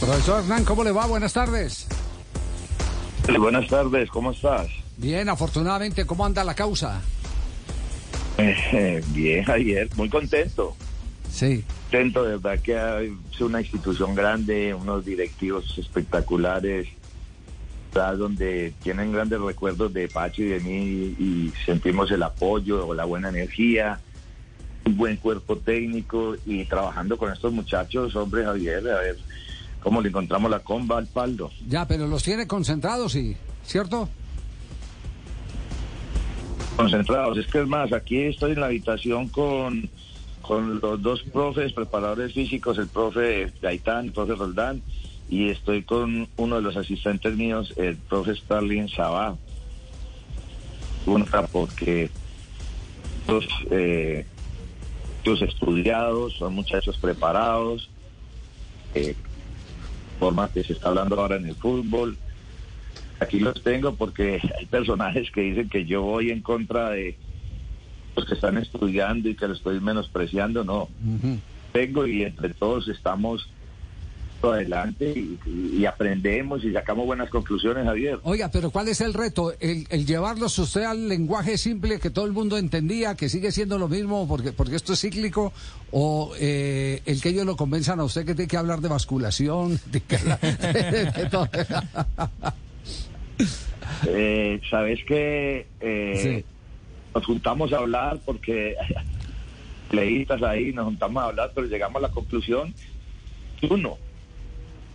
Profesor Hernán, ¿cómo le va? Buenas tardes. buenas tardes, ¿cómo estás? Bien, afortunadamente, ¿cómo anda la causa? Eh, bien, Javier, muy contento. Sí. Contento, de verdad que es una institución grande, unos directivos espectaculares, donde tienen grandes recuerdos de Pacho y de mí y sentimos el apoyo, la buena energía, buen cuerpo técnico y trabajando con estos muchachos, hombre Javier, a ver cómo le encontramos la comba al paldo. Ya, pero los tiene concentrados, sí, ¿cierto? Concentrados, es que es más, aquí estoy en la habitación con, con los dos profes, preparadores físicos, el profe Gaitán, el profe Roldán, y estoy con uno de los asistentes míos, el profe Starling Sabá. porque los, eh, los estudiados, son muchachos preparados, eh, forma que se está hablando ahora en el fútbol. Aquí los tengo porque hay personajes que dicen que yo voy en contra de los que están estudiando y que los estoy menospreciando. No, tengo y entre todos estamos adelante y, aprendemos y sacamos buenas conclusiones, Javier. Oiga, pero ¿cuál es el reto? ¿El, el llevarlos usted al lenguaje simple que todo el mundo entendía, que sigue siendo lo mismo porque, porque esto es cíclico? ¿O eh, el que ellos lo convenzan a usted que tiene que hablar de basculación? Eh, Sabes que eh, nos juntamos a hablar porque leístas ahí, nos juntamos a hablar, pero llegamos a la conclusión, uno,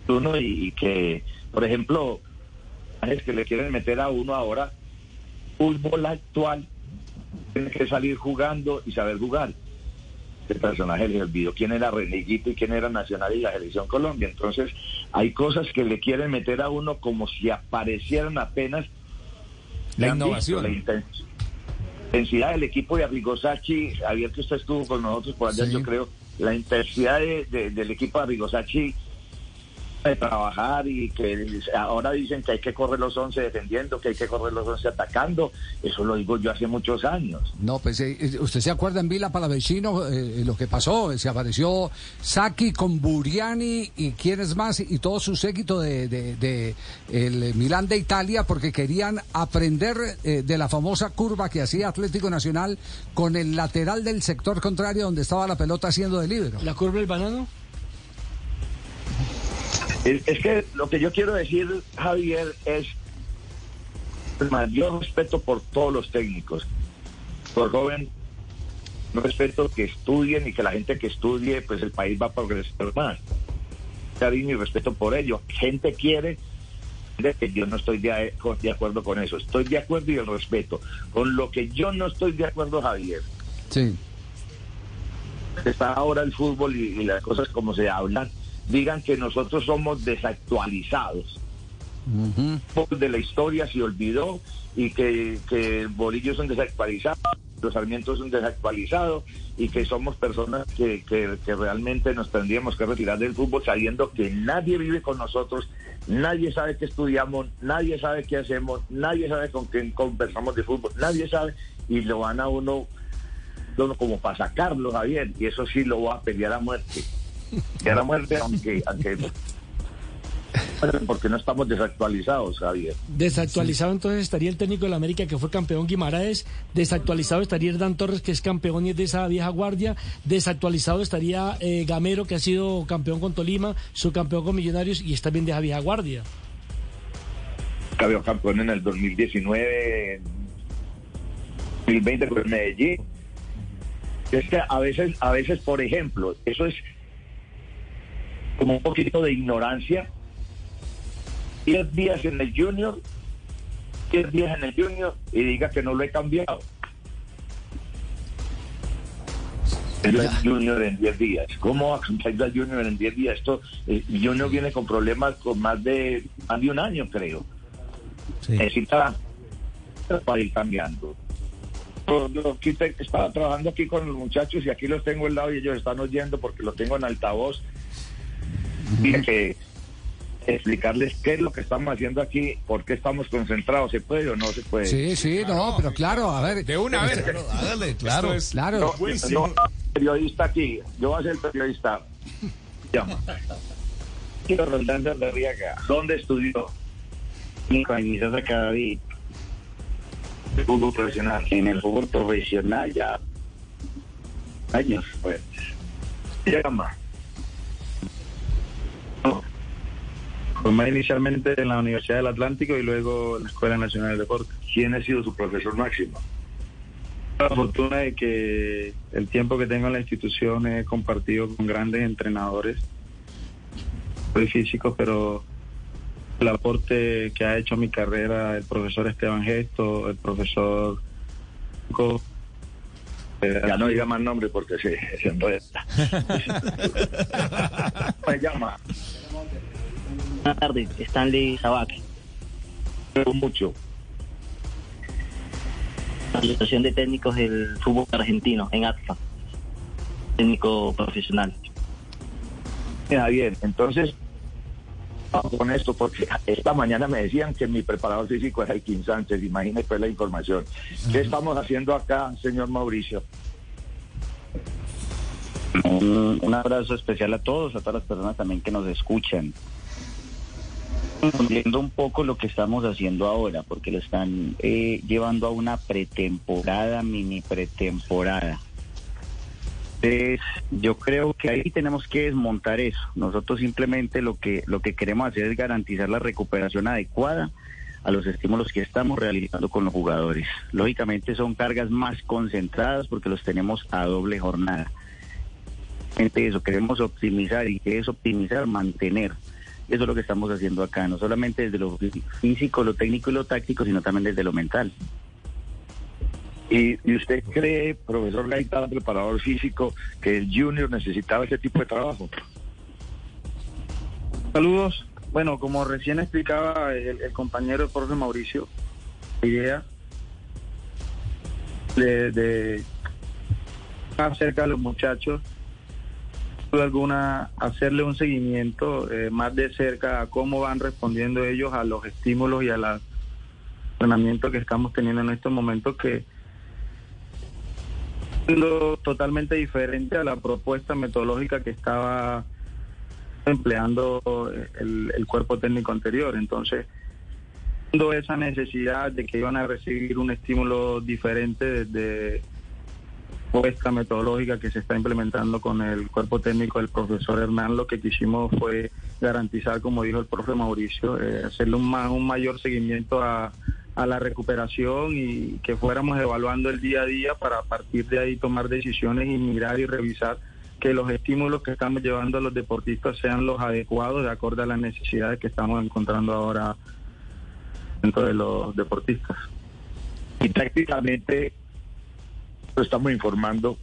uno y, que, por ejemplo, es que le quieren meter a uno ahora fútbol actual, tiene que salir jugando y saber jugar. Este personaje le olvidó quién era Reneguito y quién era Nacional y la Selección Colombia. Entonces, hay cosas que le quieren meter a uno como si aparecieran apenas la innovación. la intensidad del equipo de Arrigosachi, Javier que usted estuvo con nosotros por allá, yo creo, la intensidad del equipo de Arrigosachi de trabajar y que ahora dicen que hay que correr los 11 defendiendo, que hay que correr los 11 atacando. Eso lo digo yo hace muchos años. No, pues eh, eh, usted se acuerda en Vila Palavecino eh, lo que pasó. Se apareció Saki con Buriani y quienes más y todo su séquito de, de, el Milán de Italia porque querían aprender de la famosa curva que hacía Atlético Nacional con el lateral del sector contrario donde estaba la pelota haciendo de libro. ¿La curva del banano? Es, que lo que yo quiero decir, Javier, es el mayor respeto por todos los técnicos. Por joven, no respeto que estudien y que la gente que estudie, pues el país va a progresar más. Cariño y respeto por ello. Gente quiere que yo no estoy de, de, acuerdo con eso. Estoy de acuerdo y el respeto. Con lo que yo no estoy de acuerdo, Javier. Sí. Está ahora el fútbol y las cosas como se hablan digan que nosotros somos desactualizados. De la historia se olvidó y que, que Bolillo es un desactualizado, los Sarmientos son desactualizados y que somos personas que, que, realmente nos tendríamos que retirar del fútbol sabiendo que nadie vive con nosotros, nadie sabe qué estudiamos, nadie sabe qué hacemos, nadie sabe con quién conversamos de fútbol, nadie sabe y lo van a uno como para sacarlo, Javier, y eso sí lo va a pelear a muerte que la muerte, aunque, aunque porque no estamos desactualizados, Javier. Desactualizado entonces estaría el técnico de la América que fue campeón Guimaraes, desactualizado estaría Hernán Torres que es campeón y es de esa vieja guardia, desactualizado estaría eh, Gamero que ha sido campeón con Tolima, subcampeón con Millonarios y está bien de esa vieja guardia. Campeón campeón en el 2019, 2020 con Medellín. Es que a veces, a veces, por ejemplo, eso es como un poquito de ignorancia. 10 días en el Junior, 10 días en el Junior y diga que no lo he cambiado. El Junior en 10 días. ¿Cómo va a Junior en 10 días? Esto, eh, Junior viene con problemas con más de, más de un año, creo. Necesita para ir cambiando. Yo, estaba trabajando aquí con los muchachos y aquí los tengo al lado y ellos están oyendo porque los tengo en altavoz tiene que explicarles qué es lo que estamos haciendo aquí, por qué estamos concentrados, ¿se puede o no se puede? Sí, sí, no, pero claro, a ver. De una vez, claro, claro. periodista aquí, yo voy a ser el periodista. llama? Quiero Rolando Arriaga. ¿Dónde estudió? Años acá David. Fútbol profesional. En el fútbol profesional ya años, pues. ¿Qué llama? Formé inicialmente en la Universidad del Atlántico y luego en la Escuela Nacional de Deportes. ¿Quién ha sido su profesor máximo? La fortuna de que el tiempo que tengo en la institución he compartido con grandes entrenadores, soy físico, pero el aporte que ha hecho a mi carrera el profesor Esteban Gesto, el profesor... Ya no diga más nombre porque se, se enreda. Me llama. Buenas tardes, Stanley Sabac. Pero mucho. La Asociación de Técnicos del Fútbol Argentino, en ATFA. Técnico profesional. Mira, bien, entonces, vamos con esto, porque esta mañana me decían que mi preparador físico era el Kim Sánchez, imagínese pues la información. ¿Qué estamos haciendo acá, señor Mauricio? Un, un abrazo especial a todos, a todas las personas también que nos escuchan. Viendo un poco lo que estamos haciendo ahora, porque lo están eh, llevando a una pretemporada, mini pretemporada. Entonces, yo creo que ahí tenemos que desmontar eso. Nosotros simplemente lo que lo que queremos hacer es garantizar la recuperación adecuada a los estímulos que estamos realizando con los jugadores. Lógicamente son cargas más concentradas porque los tenemos a doble jornada. Eso queremos optimizar y que es optimizar, mantener. Eso es lo que estamos haciendo acá, no solamente desde lo físico, lo técnico y lo táctico, sino también desde lo mental. ¿Y, y usted cree, profesor Gaitán, preparador físico, que el junior necesitaba ese tipo de trabajo? Saludos. Bueno, como recién explicaba el, el compañero el profe Mauricio, la idea de, de acerca de los muchachos, alguna, hacerle un seguimiento eh, más de cerca a cómo van respondiendo ellos a los estímulos y a los entrenamientos que estamos teniendo en estos momentos que totalmente diferente a la propuesta metodológica que estaba empleando el, el cuerpo técnico anterior. Entonces, esa necesidad de que iban a recibir un estímulo diferente desde esta metodológica que se está implementando con el cuerpo técnico del profesor Hernán, lo que quisimos fue garantizar, como dijo el profe Mauricio, eh, hacerle un, ma- un mayor seguimiento a, a la recuperación y que fuéramos evaluando el día a día para partir de ahí tomar decisiones y mirar y revisar que los estímulos que estamos llevando a los deportistas sean los adecuados de acuerdo a las necesidades que estamos encontrando ahora dentro de los deportistas. Y tácticamente lo estamos informando,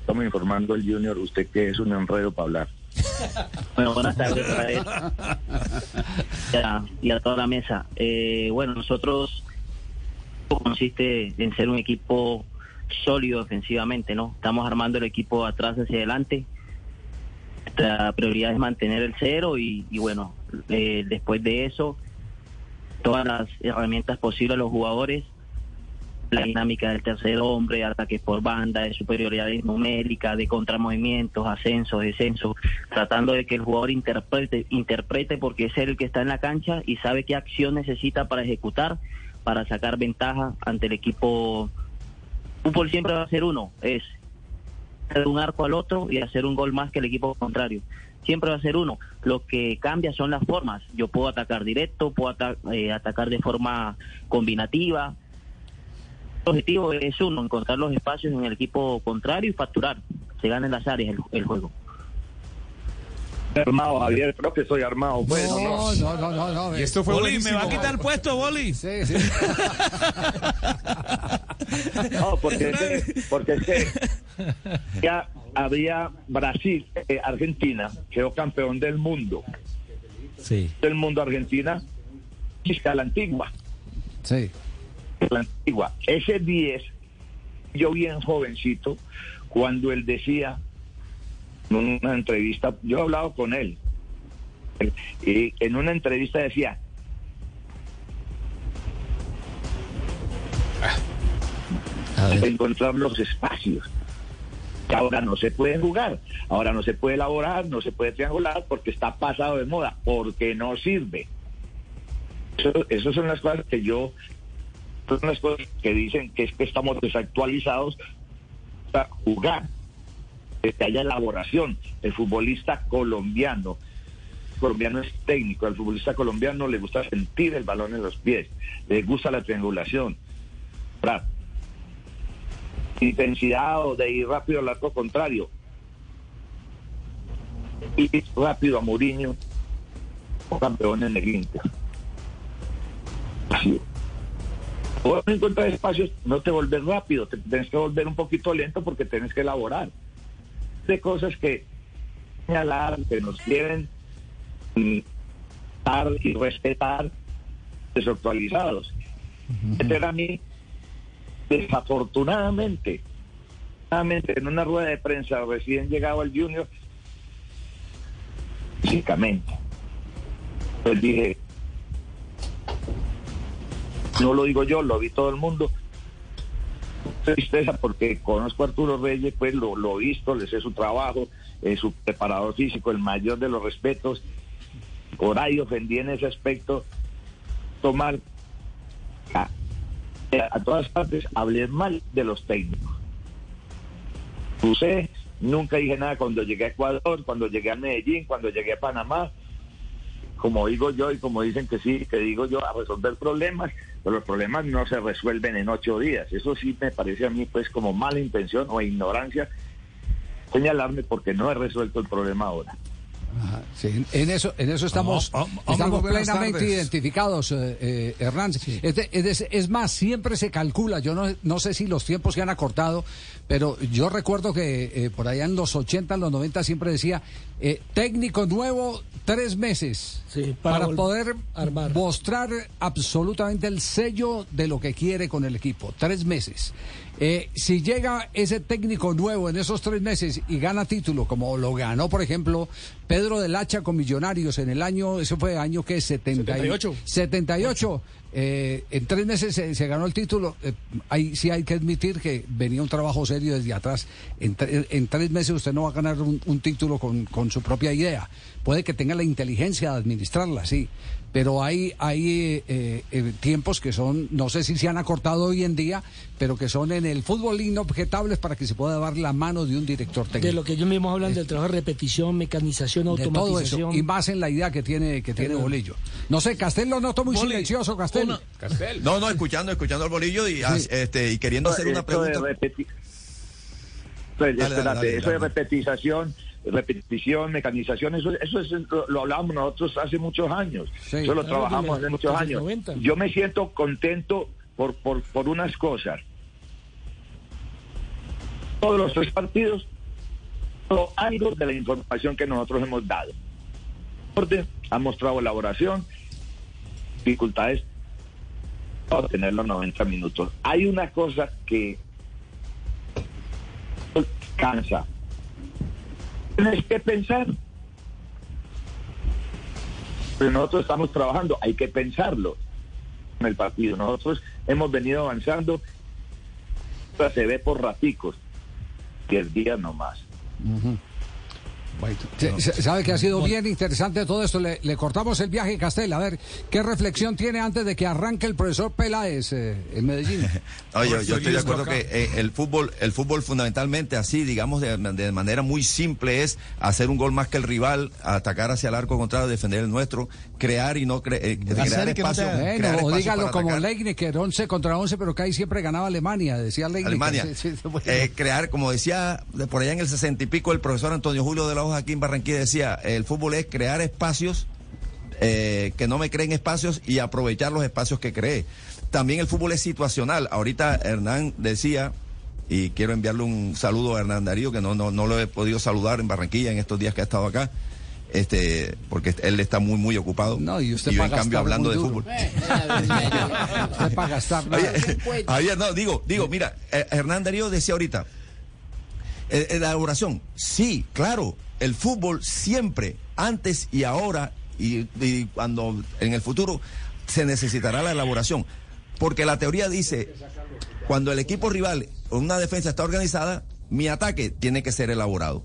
estamos informando al junior, usted que es un enredo para hablar. Bueno, buenas tardes otra vez. Ya, y a toda la mesa. Eh, bueno, nosotros consiste en ser un equipo sólido defensivamente, ¿no? Estamos armando el equipo atrás hacia adelante. Nuestra prioridad es mantener el cero y, y bueno, eh, después de eso, todas las herramientas posibles a los jugadores la dinámica del tercer hombre, ataques por banda, de superioridad numérica, de contramovimientos, ascensos, descensos, tratando de que el jugador interprete, interprete porque es el que está en la cancha y sabe qué acción necesita para ejecutar, para sacar ventaja ante el equipo. Fútbol siempre va a ser uno, es hacer un arco al otro y hacer un gol más que el equipo contrario. Siempre va a ser uno. Lo que cambia son las formas. Yo puedo atacar directo, puedo eh, atacar de forma combinativa, objetivo es uno, encontrar los espacios en el equipo contrario y facturar. Se gana en las áreas el, el juego. Armado, Javier, creo que soy armado. Bueno, no. No, no, no, no. no. Y esto fue Boli, ¿me buenísimo. va a quitar el puesto, Boli? Sí, sí. No, porque es que, porque es que ya había Brasil, eh, Argentina, quedó campeón del mundo. Sí. Del mundo Argentina, y a la antigua. Sí. La antigua. Ese 10, yo bien jovencito, cuando él decía en una entrevista, yo he hablado con él, y en una entrevista decía, encontrar los espacios. que ahora no se puede jugar, ahora no se puede elaborar, no se puede triangular porque está pasado de moda, porque no sirve. Eso, esas son las cosas que yo, son las cosas que dicen que es que estamos desactualizados para jugar, que haya elaboración. El futbolista colombiano, colombiano es técnico, al futbolista colombiano le gusta sentir el balón en los pies, le gusta la triangulación. Intensidad o de ir rápido al arco contrario. Y rápido a Mourinho, o campeón en el Inter. Así. O no encontrar espacios, no te volver rápido, te tienes que volver un poquito lento porque tienes que elaborar. De cosas que señalar, que nos quieren dar y respetar desactualizados. Este era mi desafortunadamente, desafortunadamente, en una rueda de prensa recién llegado al Junior, físicamente, pues dije, no lo digo yo, lo vi todo el mundo, tristeza porque conozco a Arturo Reyes, pues lo, lo visto, le sé su trabajo, es su preparador físico, el mayor de los respetos, por ahí ofendí en ese aspecto, tomar a, a todas partes hablé mal de los técnicos. Puse, nunca dije nada cuando llegué a Ecuador, cuando llegué a Medellín, cuando llegué a Panamá. Como digo yo y como dicen que sí, que digo yo, a resolver problemas, pero los problemas no se resuelven en ocho días. Eso sí me parece a mí pues como mala intención o ignorancia señalarme porque no he resuelto el problema ahora. Ajá, sí, en eso, en eso estamos, estamos plenamente tardes. identificados, eh, eh, Hernán. Es, de- es de- es más, siempre se calcula, yo no, no sé si los tiempos se han acortado, pero yo recuerdo que eh, por allá en los 80, en los 90 siempre decía, eh, técnico nuevo, tres meses, Sí, para, poder armar. mostrar absolutamente el sello de lo que quiere con el equipo, tres meses. Eh, si llega ese técnico nuevo en esos tres meses y gana título, como lo ganó, por ejemplo, Pedro del Hacha con Millonarios en el año, ese fue año que 70 y- 78. 78. eh, en tres meses se, se ganó el título. eh, ahí sí hay que admitir que venía un trabajo serio desde atrás. En, tre- en tres meses usted no va a ganar un, un título con, con su propia idea. Puede que tenga la inteligencia de administrarla, sí. Pero hay, hay eh, eh, tiempos que son, no sé si se han acortado hoy en día, pero que son en el fútbol inobjetables para que se pueda dar la mano de un director técnico. De lo que ellos mismos hablan del trabajo de repetición, mecanización, De todo automatización. eso, y más en la idea que tiene que tiene Bolillo. No sé, Castel lo noto muy Boli, silencioso, Castel. una- No, no, escuchando, escuchando el bolillo y, Sí. este, y queriendo hacer una de pregunta. repeti- Pues, Dale, espérate, dale, dale, eso de repetización, repetición, mecanización, eso, eso es- lo, lo hablamos nosotros hace muchos años. Sí, eso lo claro, trabajamos hace muchos años. 90. Yo me siento contento por, por, por unas cosas. Todos los tres partidos, algo de la información que nosotros hemos dado. Orden, ha mostrado elaboración, dificultades para tener los 90 minutos. Hay una cosa que cansa. Tienes que pensar. Pero nosotros estamos trabajando, hay que pensarlo en el partido. Nosotros hemos venido avanzando, se ve por raticos, y el día no más. Se- se- Sabe que ha sido bien interesante todo esto. Le, le cortamos el viaje, Castel. A ver, ¿qué reflexión tiene antes de que arranque el profesor Peláez eh, en Medellín? No, yo, estoy de acuerdo que eh, el fútbol, el fútbol fundamentalmente así, digamos, de, de manera muy simple es hacer un gol más que el rival, atacar hacia el arco contrario, defender el nuestro, crear y no cre- eh, crear que no espacio. te- crear Bueno, o espacio dígalo como. Leinecker, 11 contra 11, pero que ahí siempre ganaba Alemania, decía Leinecker. Alemania. Sí, sí, bueno. Eh, crear, como decía de por allá en el sesenta y pico, el profesor Antonio Julio de la Aquí en Barranquilla decía, el fútbol es crear espacios eh, que no me creen espacios y aprovechar los espacios que cree. También el fútbol es situacional. Ahorita Hernán decía, y quiero enviarle un saludo a Hernán Darío, que no, no, no lo he podido saludar en Barranquilla en estos días que ha estado acá. Este, porque él está muy, muy ocupado. No, y usted yo, para en cambio, hablando de fútbol. Usted para gastar nada. Oye, Javier, no, digo, digo, mira, eh, Hernán Darío decía ahorita, eh, eh, la elaboración, sí, claro, el fútbol siempre, antes y ahora, y, y cuando en el futuro, se necesitará la elaboración. Porque la teoría dice, cuando el equipo rival o una defensa está organizada, mi ataque tiene que ser elaborado.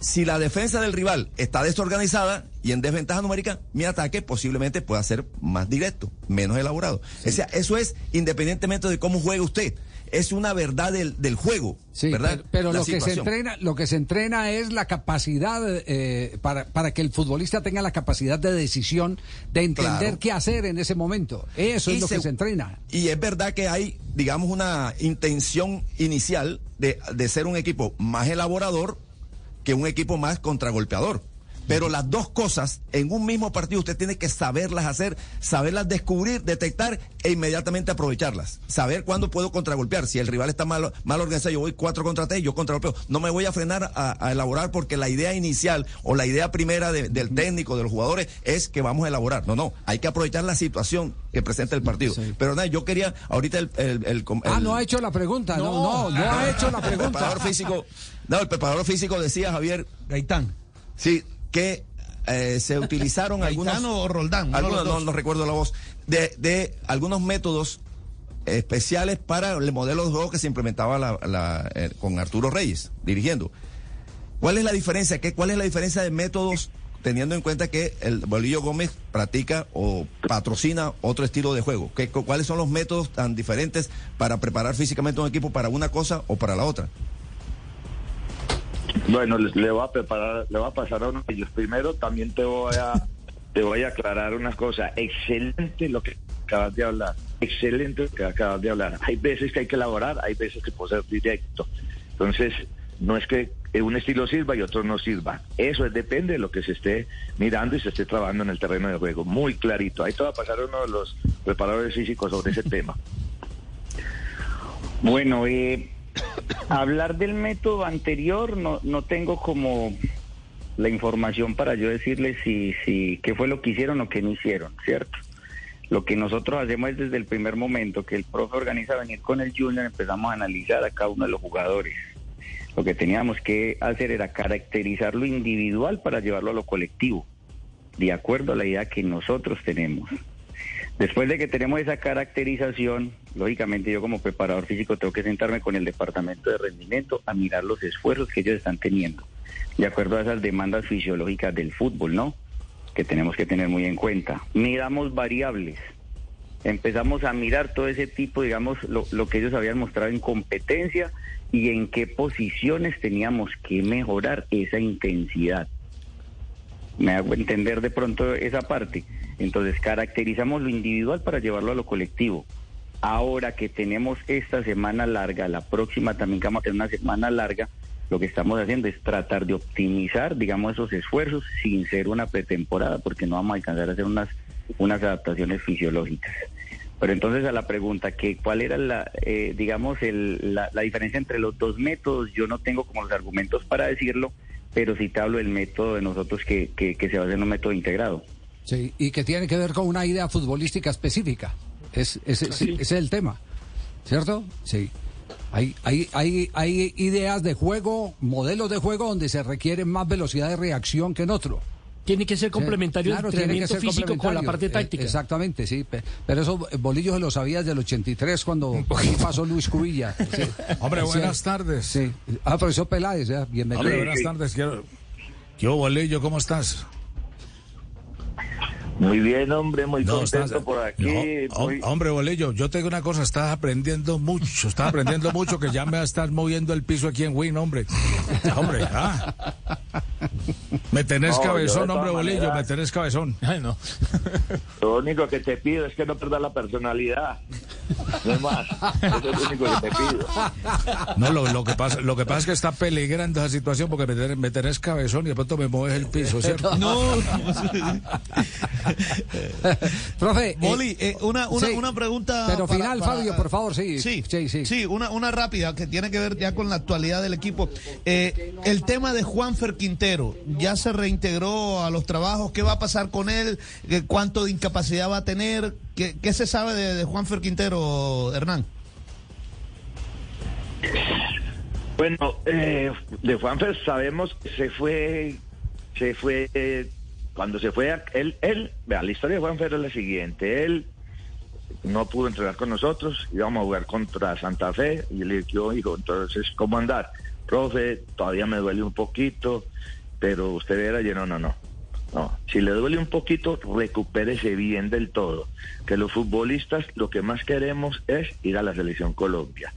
Si la defensa del rival está desorganizada y en desventaja numérica, mi ataque posiblemente pueda ser más directo, menos elaborado. O sea, eso es independientemente de cómo juegue usted. Es una verdad del, del juego, Sí, ¿verdad? pero, lo que se entrena, lo que se entrena es la capacidad eh, para, para que el futbolista tenga la capacidad de decisión de entender Claro. qué hacer en ese momento. Eso es lo que se- se entrena. Y es verdad que hay, digamos, una intención inicial de, de ser un equipo más elaborador que un equipo más contragolpeador. Pero las dos cosas en un mismo partido usted tiene que saberlas hacer, saberlas descubrir, detectar e inmediatamente aprovecharlas. Saber cuándo puedo contragolpear. Si el rival está mal, mal organizado, yo voy cuatro contra tres, yo contragolpeo. No me voy a frenar a, a elaborar porque la idea inicial o la idea primera de- del técnico, de los jugadores, es que vamos a elaborar. No, no, hay que aprovechar la situación que presenta el partido. Pero nada, yo quería, ahorita el... el- el- Ah, el- no ha hecho la pregunta. No, no, no, ha hecho la el pregunta. preparador físico, no, el preparador físico decía Javier, Gaitán. sí, que eh, se utilizaron algunos, o Roldán. algunos no, no recuerdo la voz, de, de algunos métodos especiales para el modelo de juego que se implementaba la- la, eh, con Arturo Reyes dirigiendo. ¿Cuál es la diferencia? ¿Qué, ¿Cuál es la diferencia de métodos teniendo en cuenta que el Bolillo Gómez practica o patrocina otro estilo de juego? ¿Qué, cu- ¿Cuáles son los métodos tan diferentes para preparar físicamente un equipo para una cosa o para la otra? Bueno, le, le voy a preparar, le voy a pasar a uno de ellos. Primero, también te voy a, te voy a aclarar una cosa. Excelente lo que acabas de hablar. Excelente lo que acabas de hablar. Hay veces que hay que elaborar, hay veces que puede ser directo. Entonces, no es que un estilo sirva y otro no sirva. Eso es, depende de lo que se esté mirando y se esté trabajando en el terreno de juego. Muy clarito. Ahí te va a pasar uno de los preparadores físicos sobre ese tema. Bueno, eh, hablar del método anterior no, no tengo como la información para yo decirles si, si qué fue lo que hicieron o qué no hicieron, ¿cierto? Lo que nosotros hacemos es desde el primer momento que el profe organiza venir con el junior, empezamos a analizar a cada uno de los jugadores. Lo que teníamos que hacer era caracterizar lo individual para llevarlo a lo colectivo, de acuerdo a la idea que nosotros tenemos. Después de que tenemos esa caracterización, lógicamente yo como preparador físico tengo que sentarme con el departamento de rendimiento a mirar los esfuerzos que ellos están teniendo, de acuerdo a esas demandas fisiológicas del fútbol, ¿no? Que tenemos que tener muy en cuenta. Miramos variables, empezamos a mirar todo ese tipo, digamos, lo, lo que ellos habían mostrado en competencia y en qué posiciones teníamos que mejorar esa intensidad. Me hago entender de pronto esa parte. Entonces caracterizamos lo individual para llevarlo a lo colectivo. Ahora que tenemos esta semana larga, la próxima también que vamos a tener una semana larga, lo que estamos haciendo es tratar de optimizar, digamos, esos esfuerzos sin ser una pretemporada, porque no vamos a alcanzar a hacer unas, unas adaptaciones fisiológicas. Pero entonces a la pregunta que cuál era la, eh, digamos, el, la, la diferencia entre los dos métodos, yo no tengo como los argumentos para decirlo, pero sí te hablo del método de nosotros que, que, que se basa en un método integrado. Sí, y que tiene que ver con una idea futbolística específica. Es, es, es- ese es el tema, ¿cierto? Sí. Hay, hay, hay, hay ideas de juego, modelos de juego donde se requiere más velocidad de reacción que en otro. Tiene que ser complementario Claro, el entrenamiento físico con la parte Eh, táctica. Exactamente, sí. pe- Pero eso eh, Bolillo se lo sabía desde el 83 cuando pasó Luis Cubilla. Sí. Hombre, Sí. buenas tardes. Sí. Ah, profesor Peláez, bienvenido. Hombre, buenas tardes. Quiero... Yo, Bolillo, ¿cómo estás? Muy bien, hombre, muy No, contento estás- por aquí. No, hom- muy- Hombre, Bolillo, yo tengo una cosa, estás aprendiendo mucho, estás aprendiendo mucho que ya me estás moviendo el piso aquí en Win, hombre. Hombre, ah. Me tenés No, cabezón, hombre, Bolillo, maneras- me tenés cabezón. Ay, no. Lo único que te pido es que no pierdas la personalidad. No es más. Eso es lo único que te pido. No, lo, lo que pasa, lo que pasa es que está peligrando esa situación porque me tenés, me tenés cabezón y de pronto me mueves el piso, ¿cierto? No. Profe. eh, eh, una, una, sí. una pregunta. Pero para- final, para- Fabio, por favor, sí. Sí, Sí, sí. sí, una, una rápida que tiene que ver ya con la actualidad del equipo. Eh, el tema de Juanfer Quintero, ya se reintegró a los trabajos, ¿qué va a pasar con él? ¿Qué- ¿Cuánto de incapacidad va a tener? ¿Qué, qué se sabe de, de Juanfer Quintero, Hernán? Bueno, eh, de Juanfer sabemos que se fue, se fue, eh, cuando se fue, a- él, él, vea, la historia de Juanfer es la siguiente, él no pudo entrenar con nosotros, íbamos a jugar contra Santa Fe, y le dije, hijo, entonces, ¿cómo andar? profe, todavía me duele un poquito, pero usted era lleno, no, no. No, si le duele un poquito, recupérese bien del todo. Que los futbolistas lo que más queremos es ir a la selección Colombia.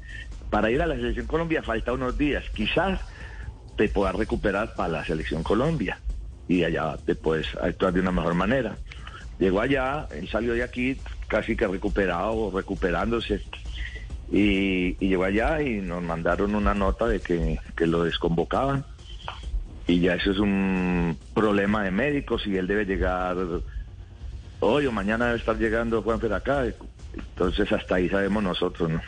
Para ir a la selección Colombia falta unos días. Quizás te puedas recuperar para la selección Colombia y allá puedes actuar de una mejor manera. Llegó allá, él salió de aquí casi que recuperado, recuperándose. Y, y llegó allá y nos mandaron una nota de que, que lo desconvocaban y ya eso es un problema de médicos y él debe llegar hoy o mañana debe estar llegando Juanfer acá. Entonces hasta ahí sabemos nosotros, ¿no?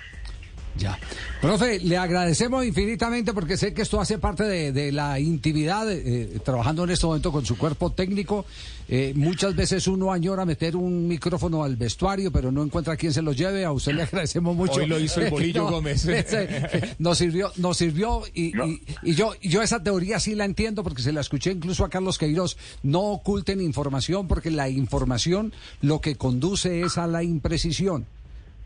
Ya. Profe, le agradecemos infinitamente porque sé que esto hace parte de, de la intimidad, eh, trabajando en este momento con su cuerpo técnico. Eh, muchas veces uno añora meter un micrófono al vestuario, pero no encuentra quien se lo lleve. A usted le agradecemos mucho. Hoy lo hizo el Bolillo No, Gómez. ese, nos sirvió, nos sirvió y, y- y yo, y yo esa teoría sí la entiendo porque se la escuché incluso a Carlos Queiroz. No oculten información porque la información lo que conduce es a la imprecisión.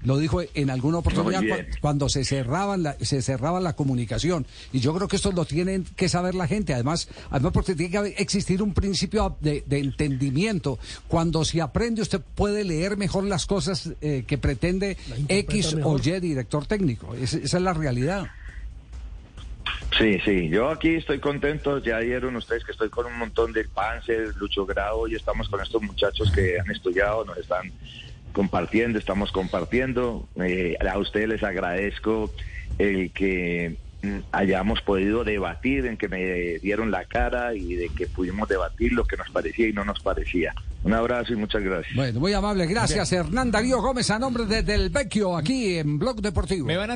Lo dijo en alguna oportunidad cuando se cerraban la, se cerraba la comunicación. Y yo creo que esto lo tienen que saber la gente. Además, además porque tiene que haber- existir un principio de, de entendimiento. Cuando se aprende, usted puede leer mejor las cosas eh, que pretende X o Y director técnico. Es- esa es la realidad. Sí, sí, yo aquí estoy contento, ya vieron ustedes que estoy con un montón de pances, Lucho Grau, y estamos con estos muchachos que han estudiado, nos están compartiendo, estamos compartiendo. Eh, a ustedes les agradezco el que mm, hayamos podido debatir, en que me dieron la cara y de que pudimos debatir lo que nos parecía y no nos parecía. Un abrazo y muchas gracias. Bueno, muy amable. Gracias, Hernán Darío Gómez, a nombre de Del Vecchio, aquí en Blog Deportivo. Me van a